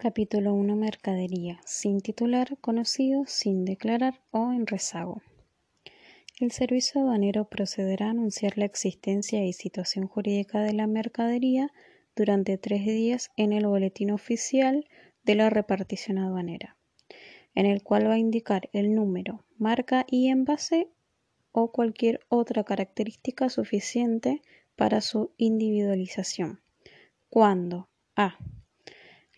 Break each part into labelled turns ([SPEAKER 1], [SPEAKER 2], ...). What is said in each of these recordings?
[SPEAKER 1] Capítulo 1 Mercadería. Sin titular, conocido, sin declarar o en rezago. El servicio aduanero procederá a anunciar la existencia y situación jurídica de la mercadería durante tres días en el boletín oficial de la repartición aduanera, en el cual va a indicar el número, marca y envase o cualquier otra característica suficiente para su individualización. Cuando a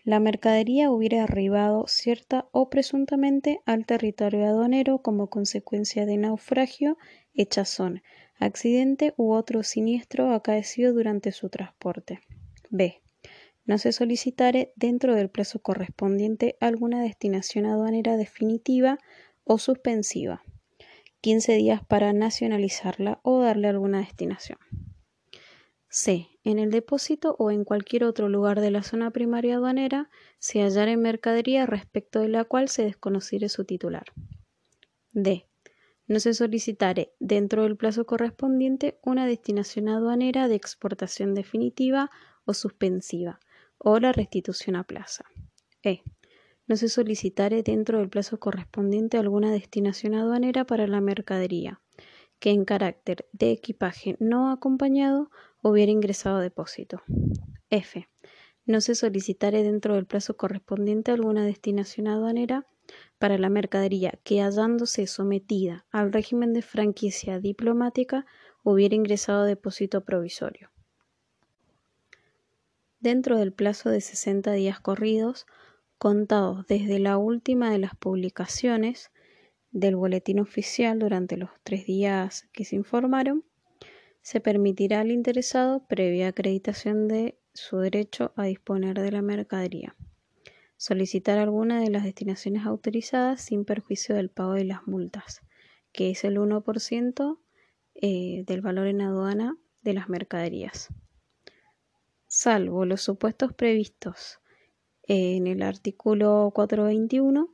[SPEAKER 1] la mercadería hubiera arribado cierta o presuntamente al territorio aduanero como consecuencia de naufragio, hechazón, accidente u otro siniestro acaecido durante su transporte. B. No se solicitare dentro del plazo correspondiente alguna destinación aduanera definitiva o suspensiva. 15 días para nacionalizarla o darle alguna destinación. C. En el depósito o en cualquier otro lugar de la zona primaria aduanera se hallare mercadería respecto de la cual se desconociere su titular. D. No se solicitare dentro del plazo correspondiente una destinación aduanera de exportación definitiva o suspensiva o la restitución a plaza. E. No se solicitare dentro del plazo correspondiente alguna destinación aduanera para la mercadería que en carácter de equipaje no acompañado hubiera ingresado depósito. F. No se solicitare dentro del plazo correspondiente alguna destinación aduanera para la mercadería que, hallándose sometida al régimen de franquicia diplomática, hubiera ingresado depósito provisorio. Dentro del plazo de 60 días corridos, contados desde la última de las publicaciones del boletín oficial durante los tres días que se informaron, se permitirá al interesado, previa acreditación de su derecho a disponer de la mercadería, solicitar alguna de las destinaciones autorizadas sin perjuicio del pago de las multas, que es el 1% eh, del valor en aduana de las mercaderías. Salvo los supuestos previstos en el artículo 421,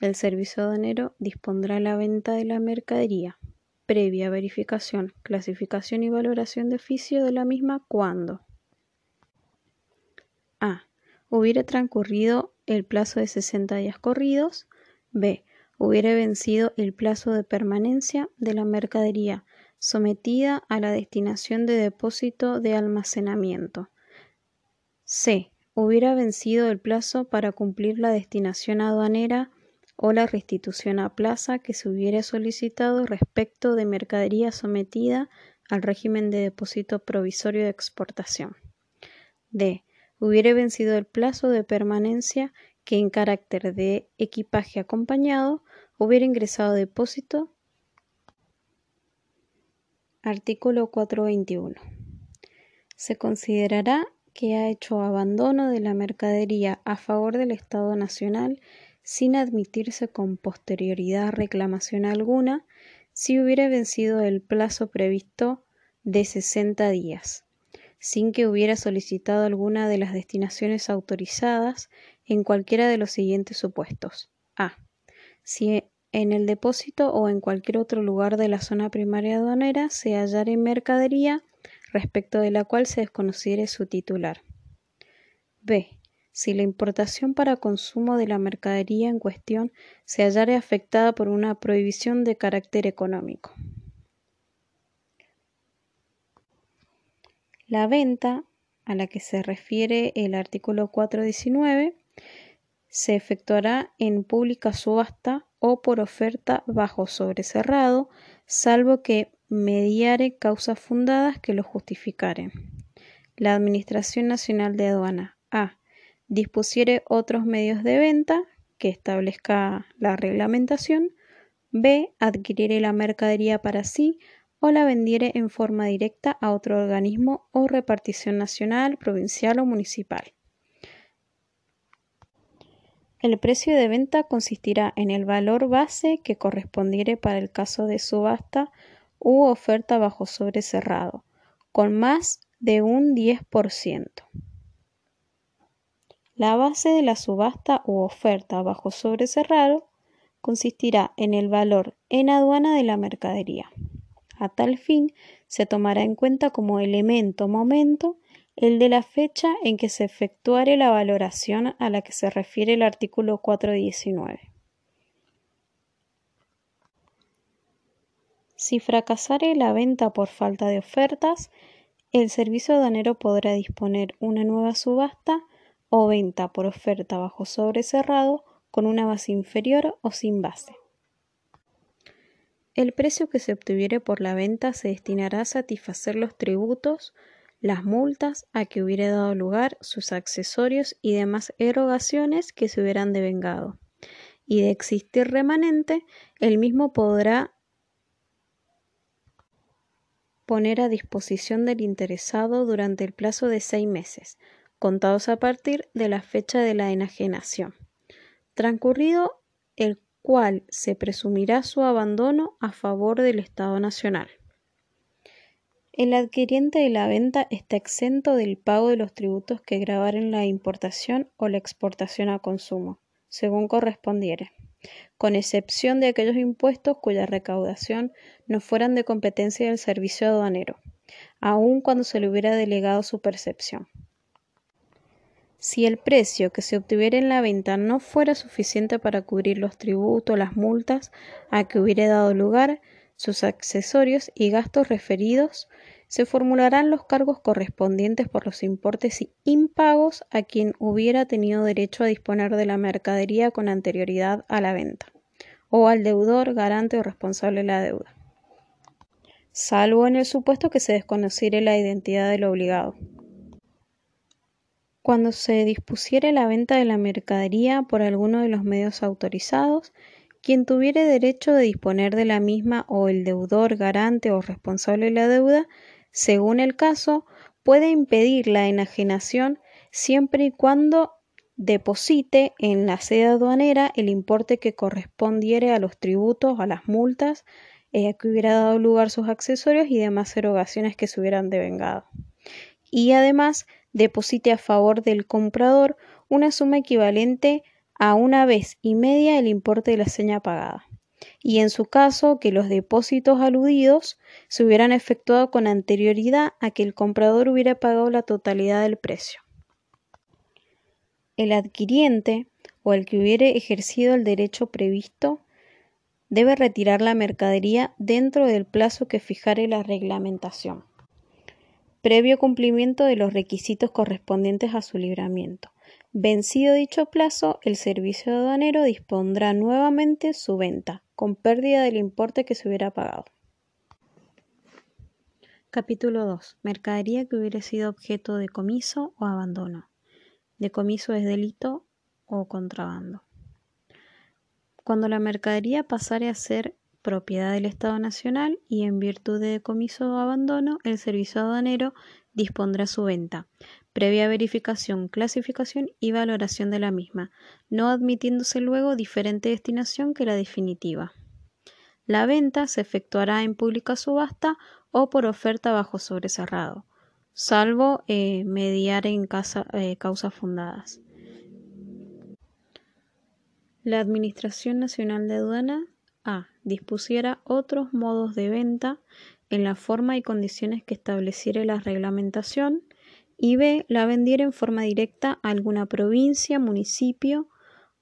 [SPEAKER 1] el servicio aduanero dispondrá la venta de la mercadería previa verificación, clasificación y valoración de oficio de la misma cuando A. Hubiera transcurrido el plazo de 60 días corridos. B. Hubiera vencido el plazo de permanencia de la mercadería sometida a la destinación de depósito de almacenamiento. C. Hubiera vencido el plazo para cumplir la destinación aduanera o la restitución a plaza que se hubiera solicitado respecto de mercadería sometida al régimen de depósito provisorio de exportación. D. Hubiera vencido el plazo de permanencia que en carácter de equipaje acompañado hubiera ingresado a depósito. Artículo 421. Se considerará que ha hecho abandono de la mercadería a favor del Estado Nacional sin admitirse con posterioridad reclamación alguna si hubiera vencido el plazo previsto de 60 días, sin que hubiera solicitado alguna de las destinaciones autorizadas en cualquiera de los siguientes supuestos. A. Si en el depósito o en cualquier otro lugar de la zona primaria aduanera se hallara mercadería respecto de la cual se desconociere su titular. B si la importación para consumo de la mercadería en cuestión se hallare afectada por una prohibición de carácter económico. La venta a la que se refiere el artículo 419 se efectuará en pública subasta o por oferta bajo sobrecerrado, salvo que mediare causas fundadas que lo justificaren. La Administración Nacional de Aduana A dispusiere otros medios de venta que establezca la reglamentación, b. adquiriere la mercadería para sí o la vendiere en forma directa a otro organismo o repartición nacional, provincial o municipal. El precio de venta consistirá en el valor base que correspondiere para el caso de subasta u oferta bajo sobre cerrado, con más de un 10%. La base de la subasta u oferta bajo sobre cerrado consistirá en el valor en aduana de la mercadería. A tal fin, se tomará en cuenta como elemento momento el de la fecha en que se efectuare la valoración a la que se refiere el artículo 419. Si fracasare la venta por falta de ofertas, el servicio aduanero podrá disponer una nueva subasta o venta por oferta bajo sobre cerrado con una base inferior o sin base. El precio que se obtuviere por la venta se destinará a satisfacer los tributos, las multas a que hubiere dado lugar, sus accesorios y demás erogaciones que se hubieran devengado. Y de existir remanente, el mismo podrá poner a disposición del interesado durante el plazo de seis meses, contados a partir de la fecha de la enajenación, transcurrido el cual se presumirá su abandono a favor del Estado Nacional. El adquiriente de la venta está exento del pago de los tributos que grabaren la importación o la exportación a consumo, según correspondiere con excepción de aquellos impuestos cuya recaudación no fueran de competencia del servicio aduanero, aun cuando se le hubiera delegado su percepción. Si el precio que se obtuviera en la venta no fuera suficiente para cubrir los tributos, las multas a que hubiera dado lugar, sus accesorios y gastos referidos, se formularán los cargos correspondientes por los importes impagos a quien hubiera tenido derecho a disponer de la mercadería con anterioridad a la venta, o al deudor, garante o responsable de la deuda, salvo en el supuesto que se desconociere la identidad del obligado. Cuando se dispusiere la venta de la mercadería por alguno de los medios autorizados, quien tuviere derecho de disponer de la misma o el deudor, garante o responsable de la deuda según el caso, puede impedir la enajenación siempre y cuando deposite en la sede aduanera el importe que correspondiere a los tributos, a las multas eh, que hubiera dado lugar sus accesorios y demás erogaciones que se hubieran devengado. Y además deposite a favor del comprador una suma equivalente a una vez y media el importe de la seña pagada y en su caso que los depósitos aludidos se hubieran efectuado con anterioridad a que el comprador hubiera pagado la totalidad del precio. El adquiriente o el que hubiere ejercido el derecho previsto debe retirar la mercadería dentro del plazo que fijare la reglamentación, previo cumplimiento de los requisitos correspondientes a su libramiento. Vencido dicho plazo, el servicio aduanero dispondrá nuevamente su venta, con pérdida del importe que se hubiera pagado. Capítulo 2. Mercadería que hubiera sido objeto de comiso o abandono. Decomiso es delito o contrabando. Cuando la mercadería pasare a ser propiedad del Estado Nacional y en virtud de decomiso o abandono, el servicio aduanero dispondrá su venta, previa verificación, clasificación y valoración de la misma, no admitiéndose luego diferente destinación que la definitiva. La venta se efectuará en pública subasta o por oferta bajo sobrecerrado, salvo eh, mediar en eh, causas fundadas. La Administración Nacional de Aduana A. dispusiera otros modos de venta en la forma y condiciones que estableciere la reglamentación y B. la vendiera en forma directa a alguna provincia, municipio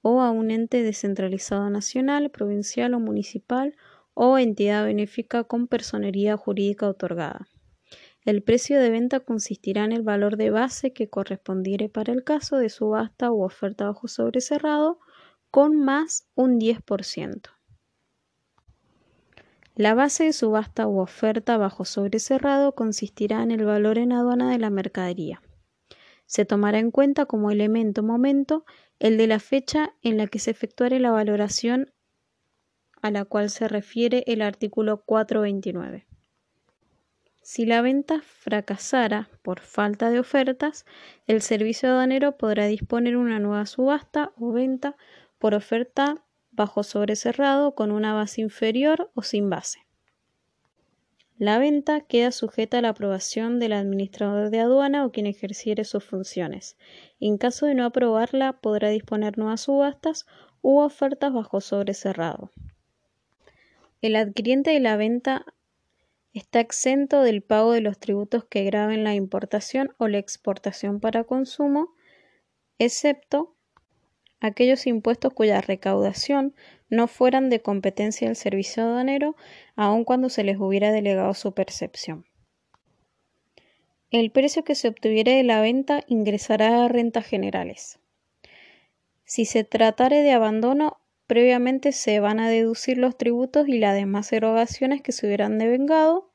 [SPEAKER 1] o a un ente descentralizado nacional, provincial o municipal o entidad benéfica con personería jurídica otorgada. El precio de venta consistirá en el valor de base que correspondiere para el caso de subasta u oferta bajo sobrecerrado con más un 10%. La base de subasta u oferta bajo sobrecerrado consistirá en el valor en aduana de la mercadería. Se tomará en cuenta como elemento momento el de la fecha en la que se efectuare la valoración a la cual se refiere el artículo 429. Si la venta fracasara por falta de ofertas, el servicio aduanero podrá disponer una nueva subasta o venta por oferta bajo sobrecerrado con una base inferior o sin base. La venta queda sujeta a la aprobación del administrador de aduana o quien ejerciere sus funciones. En caso de no aprobarla, podrá disponer nuevas subastas u ofertas bajo sobrecerrado. El adquiriente de la venta está exento del pago de los tributos que graben la importación o la exportación para consumo, excepto aquellos impuestos cuya recaudación no fueran de competencia del servicio aduanero, aun cuando se les hubiera delegado su percepción. El precio que se obtuviere de la venta ingresará a rentas generales. Si se tratare de abandono, previamente se van a deducir los tributos y las demás erogaciones que se hubieran devengado.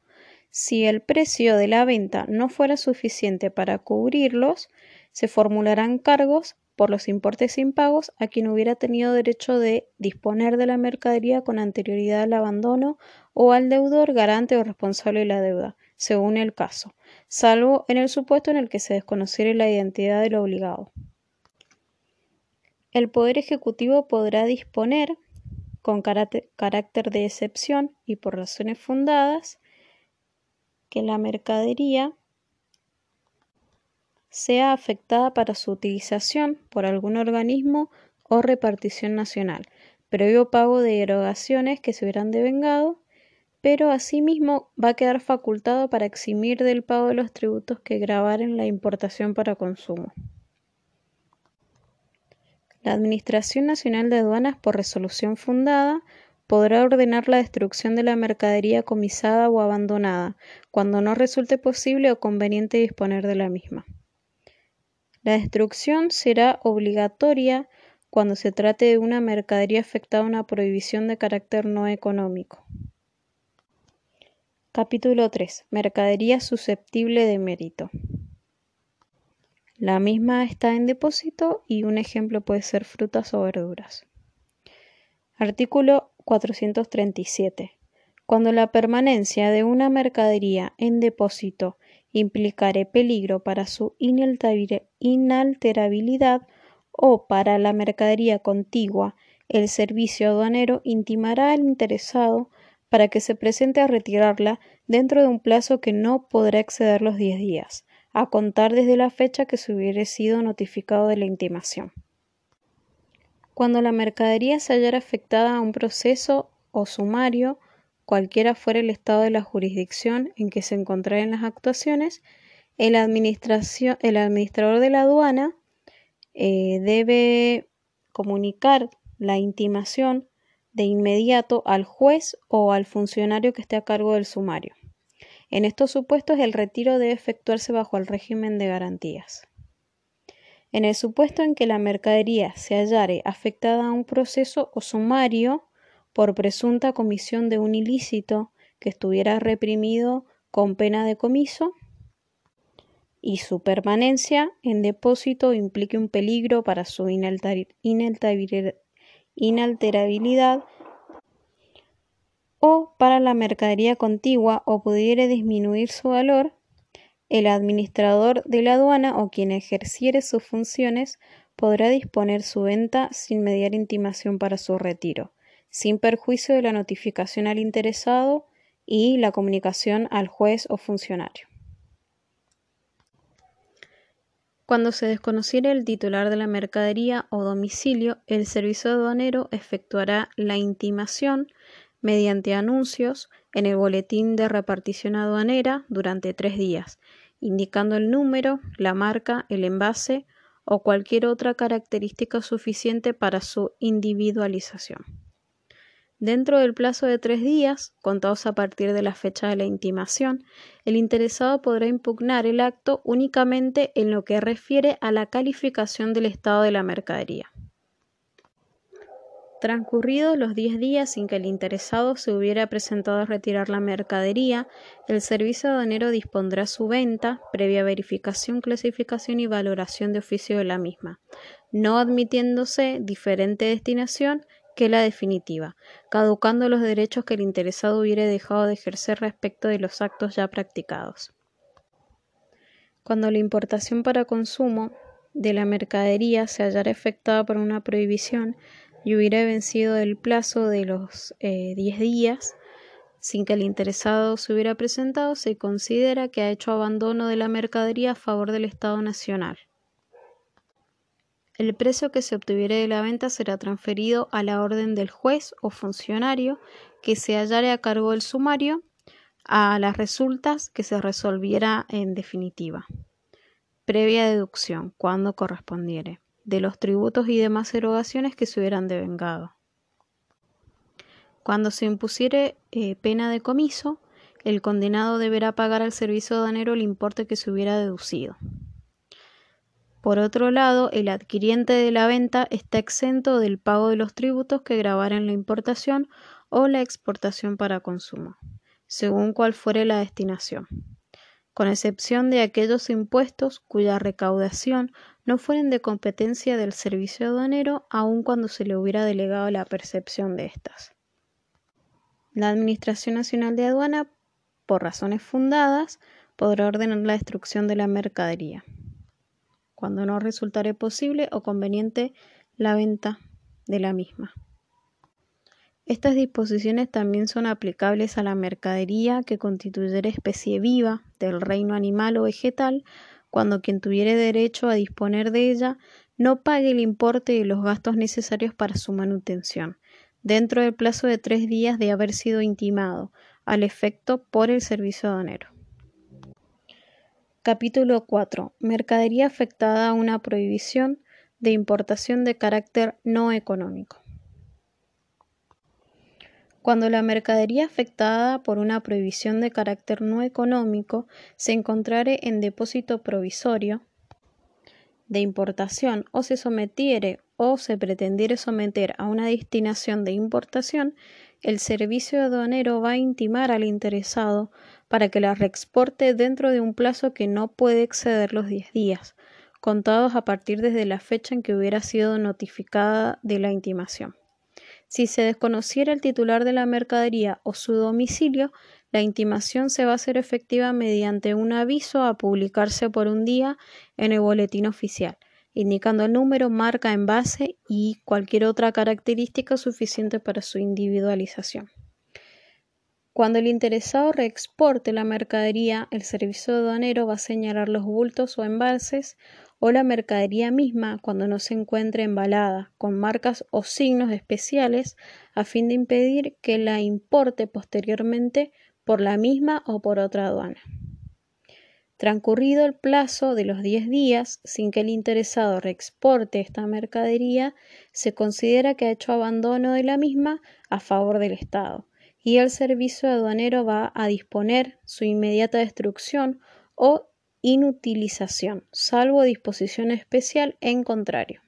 [SPEAKER 1] Si el precio de la venta no fuera suficiente para cubrirlos, se formularán cargos por los importes impagos a quien hubiera tenido derecho de disponer de la mercadería con anterioridad al abandono o al deudor garante o responsable de la deuda, según el caso, salvo en el supuesto en el que se desconociere la identidad del obligado. El Poder Ejecutivo podrá disponer, con carácter de excepción y por razones fundadas, que la mercadería sea afectada para su utilización por algún organismo o repartición nacional, previo pago de erogaciones que se hubieran devengado, pero asimismo va a quedar facultado para eximir del pago de los tributos que grabaren la importación para consumo. La Administración Nacional de Aduanas, por resolución fundada, podrá ordenar la destrucción de la mercadería comisada o abandonada, cuando no resulte posible o conveniente disponer de la misma. La destrucción será obligatoria cuando se trate de una mercadería afectada a una prohibición de carácter no económico. Capítulo 3. Mercadería susceptible de mérito. La misma está en depósito y un ejemplo puede ser frutas o verduras. Artículo 437. Cuando la permanencia de una mercadería en depósito implicare peligro para su inalterabilidad o para la mercadería contigua, el servicio aduanero intimará al interesado para que se presente a retirarla dentro de un plazo que no podrá exceder los 10 días, a contar desde la fecha que se hubiere sido notificado de la intimación. Cuando la mercadería se hallara afectada a un proceso o sumario, cualquiera fuera el estado de la jurisdicción en que se encontraran las actuaciones, el, administrador de la aduana eh, debe comunicar la intimación de inmediato al juez o al funcionario que esté a cargo del sumario. En estos supuestos, el retiro debe efectuarse bajo el régimen de garantías. En el supuesto en que la mercadería se hallare afectada a un proceso o sumario por presunta comisión de un ilícito que estuviera reprimido con pena de comiso y su permanencia en depósito implique un peligro para su inalterabilidad o para la mercadería contigua o pudiere disminuir su valor, el administrador de la aduana o quien ejerciere sus funciones podrá disponer su venta sin mediar intimación para su retiro, sin perjuicio de la notificación al interesado y la comunicación al juez o funcionario. Cuando se desconociere el titular de la mercadería o domicilio, el servicio aduanero efectuará la intimación mediante anuncios en el boletín de repartición aduanera durante tres días, indicando el número, la marca, el envase o cualquier otra característica suficiente para su individualización. Dentro del plazo de tres días, contados a partir de la fecha de la intimación, el interesado podrá impugnar el acto únicamente en lo que refiere a la calificación del estado de la mercadería. Transcurridos los diez días sin que el interesado se hubiera presentado a retirar la mercadería, el servicio aduanero dispondrá su venta, previa verificación, clasificación y valoración de oficio de la misma, no admitiéndose diferente destinación que la definitiva, caducando los derechos que el interesado hubiere dejado de ejercer respecto de los actos ya practicados. Cuando la importación para consumo de la mercadería se hallara efectuada por una prohibición, y hubiera vencido el plazo de los 10 eh, días sin que el interesado se hubiera presentado, se considera que ha hecho abandono de la mercadería a favor del Estado Nacional. El precio que se obtuviere de la venta será transferido a la orden del juez o funcionario que se hallare a cargo del sumario, a las resultas que se resolviera en definitiva, previa deducción, cuando correspondiere, de los tributos y demás erogaciones que se hubieran devengado. Cuando se impusiere eh, pena de comiso, el condenado deberá pagar al servicio aduanero el importe que se hubiera deducido. Por otro lado, el adquiriente de la venta está exento del pago de los tributos que grabaren la importación o la exportación para consumo, según cual fuere la destinación, con excepción de aquellos impuestos cuya recaudación no fueren de competencia del servicio aduanero, aun cuando se le hubiera delegado la percepción de éstas. La Administración Nacional de Aduana, por razones fundadas, podrá ordenar la destrucción de la mercadería, cuando no resultare posible o conveniente la venta de la misma. Estas disposiciones también son aplicables a la mercadería que constituyera especie viva del reino animal o vegetal, cuando quien tuviere derecho a disponer de ella no pague el importe de los gastos necesarios para su manutención, dentro del plazo de tres días de haber sido intimado al efecto por el servicio aduanero. Capítulo 4. Mercadería afectada a una prohibición de importación de carácter no económico. Cuando la mercadería afectada por una prohibición de carácter no económico se encontrare en depósito provisorio de importación o se sometiere o se pretendiere someter a una destinación de importación, el servicio aduanero va a intimar al interesado para que la reexporte dentro de un plazo que no puede exceder los 10 días, contados a partir desde la fecha en que hubiera sido notificada de la intimación. Si se desconociera el titular de la mercadería o su domicilio, la intimación se va a hacer efectiva mediante un aviso a publicarse por un día en el boletín oficial, indicando el número, marca, envase y cualquier otra característica suficiente para su individualización. Cuando el interesado reexporte la mercadería, el servicio aduanero va a señalar los bultos o embalses o la mercadería misma cuando no se encuentre embalada, con marcas o signos especiales a fin de impedir que la importe posteriormente por la misma o por otra aduana. Transcurrido el plazo de los 10 días sin que el interesado reexporte esta mercadería, se considera que ha hecho abandono de la misma a favor del Estado y el servicio aduanero va a disponer su inmediata destrucción o inutilización, salvo disposición especial en contrario.